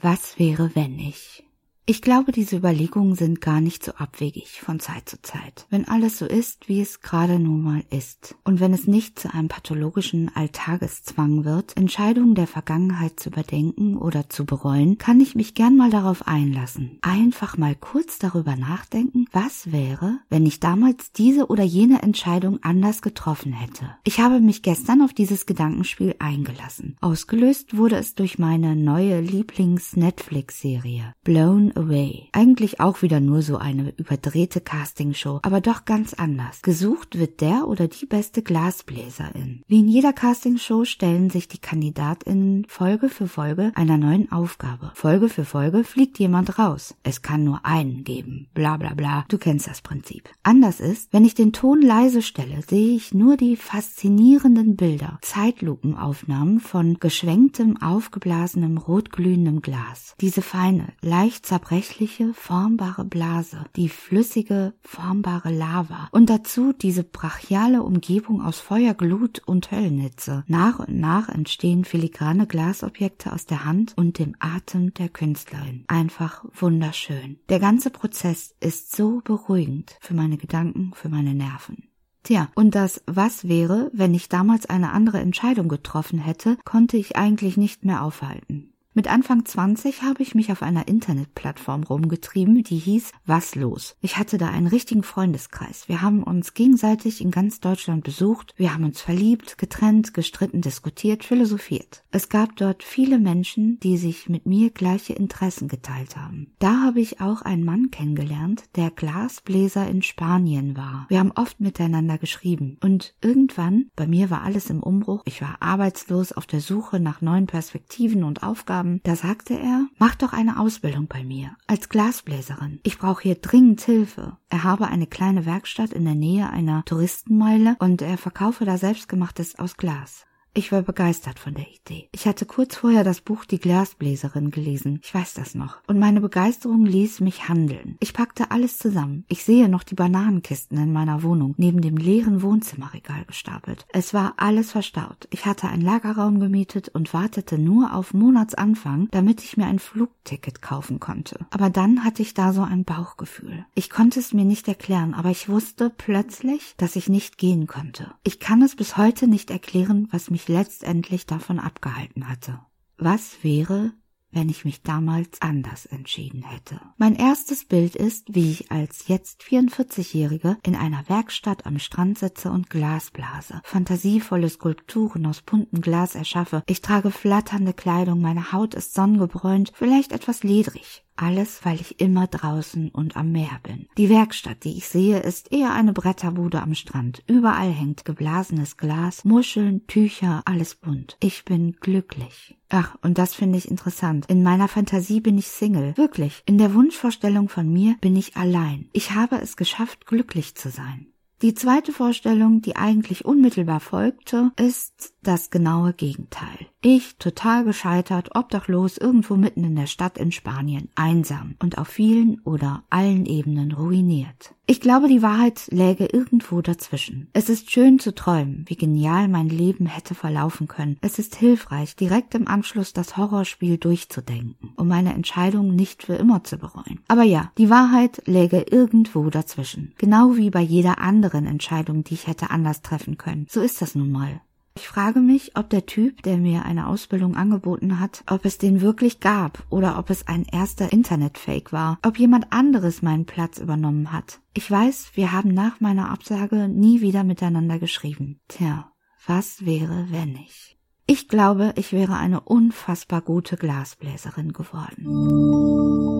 Was wäre, wenn ich? Ich glaube, diese Überlegungen sind gar nicht so abwegig von Zeit zu Zeit. Wenn alles so ist, wie es gerade nun mal ist. Und wenn es nicht zu einem pathologischen Alltageszwang wird, Entscheidungen der Vergangenheit zu überdenken oder zu bereuen, kann ich mich gern mal darauf einlassen. Einfach mal kurz darüber nachdenken, was wäre, wenn ich damals diese oder jene Entscheidung anders getroffen hätte. Ich habe mich gestern auf dieses Gedankenspiel eingelassen. Ausgelöst wurde es durch meine neue Lieblings-Netflix-Serie Blown Away. Eigentlich auch wieder nur so eine überdrehte Castingshow, aber doch ganz anders. Gesucht wird der oder die beste Glasbläserin. Wie in jeder Castingshow stellen sich die KandidatInnen Folge für Folge einer neuen Aufgabe. Folge für Folge fliegt jemand raus. Es kann nur einen geben. Bla bla bla. Du kennst das Prinzip. Anders ist, wenn ich den Ton leise stelle, sehe ich nur die faszinierenden Bilder. Zeitlupenaufnahmen von geschwenktem, aufgeblasenem, rotglühendem Glas. Diese feine, leicht zerbrochene zerbrechliche, formbare Blase, die flüssige, formbare Lava und dazu diese brachiale Umgebung aus Feuer, Glut und Höllennitze. Nach und nach entstehen filigrane Glasobjekte aus der Hand und dem Atem der Künstlerin. Einfach wunderschön. Der ganze Prozess ist so beruhigend für meine Gedanken, für meine Nerven. Tja, und das Was wäre, wenn ich damals eine andere Entscheidung getroffen hätte, konnte ich eigentlich nicht mehr aufhalten. Mit Anfang 20 habe ich mich auf einer Internetplattform rumgetrieben, die hieß Was los? Ich hatte da einen richtigen Freundeskreis. Wir haben uns gegenseitig in ganz Deutschland besucht, wir haben uns verliebt, getrennt, gestritten, diskutiert, philosophiert. Es gab dort viele Menschen, die sich mit mir gleiche Interessen geteilt haben. Da habe ich auch einen Mann kennengelernt, der Glasbläser in Spanien war. Wir haben oft miteinander geschrieben und irgendwann, bei mir war alles im Umbruch, ich war arbeitslos auf der Suche nach neuen Perspektiven und Aufgaben, haben, da sagte er, mach doch eine Ausbildung bei mir als Glasbläserin. Ich brauche hier dringend Hilfe. Er habe eine kleine Werkstatt in der Nähe einer Touristenmeile und er verkaufe da selbstgemachtes aus Glas. Ich war begeistert von der Idee. Ich hatte kurz vorher das Buch Die Glasbläserin gelesen. Ich weiß das noch. Und meine Begeisterung ließ mich handeln. Ich packte alles zusammen. Ich sehe noch die Bananenkisten in meiner Wohnung neben dem leeren Wohnzimmerregal gestapelt. Es war alles verstaut. Ich hatte einen Lagerraum gemietet und wartete nur auf Monatsanfang, damit ich mir ein Flugticket kaufen konnte. Aber dann hatte ich da so ein Bauchgefühl. Ich konnte es mir nicht erklären, aber ich wusste plötzlich, dass ich nicht gehen konnte. Ich kann es bis heute nicht erklären, was mich letztendlich davon abgehalten hatte. Was wäre, wenn ich mich damals anders entschieden hätte. Mein erstes Bild ist, wie ich als jetzt 44-Jährige in einer Werkstatt am Strand sitze und Glas blase, fantasievolle Skulpturen aus buntem Glas erschaffe. Ich trage flatternde Kleidung, meine Haut ist sonnengebräunt, vielleicht etwas ledrig. Alles, weil ich immer draußen und am Meer bin. Die Werkstatt, die ich sehe, ist eher eine Bretterbude am Strand. Überall hängt geblasenes Glas, Muscheln, Tücher, alles bunt. Ich bin glücklich. Ach, und das finde ich interessant. In meiner Fantasie bin ich Single. Wirklich. In der Wunschvorstellung von mir bin ich allein. Ich habe es geschafft, glücklich zu sein. Die zweite Vorstellung, die eigentlich unmittelbar folgte, ist das genaue Gegenteil. Ich, total gescheitert, obdachlos, irgendwo mitten in der Stadt in Spanien, einsam und auf vielen oder allen Ebenen ruiniert. Ich glaube, die Wahrheit läge irgendwo dazwischen. Es ist schön zu träumen, wie genial mein Leben hätte verlaufen können. Es ist hilfreich, direkt im Anschluss das Horrorspiel durchzudenken, um meine Entscheidung nicht für immer zu bereuen. Aber ja, die Wahrheit läge irgendwo dazwischen. Genau wie bei jeder anderen Entscheidung, die ich hätte anders treffen können. So ist das nun mal. Ich frage mich, ob der Typ, der mir eine Ausbildung angeboten hat, ob es den wirklich gab oder ob es ein erster Internetfake war, ob jemand anderes meinen Platz übernommen hat. Ich weiß, wir haben nach meiner Absage nie wieder miteinander geschrieben. Tja, was wäre, wenn ich? Ich glaube, ich wäre eine unfassbar gute Glasbläserin geworden.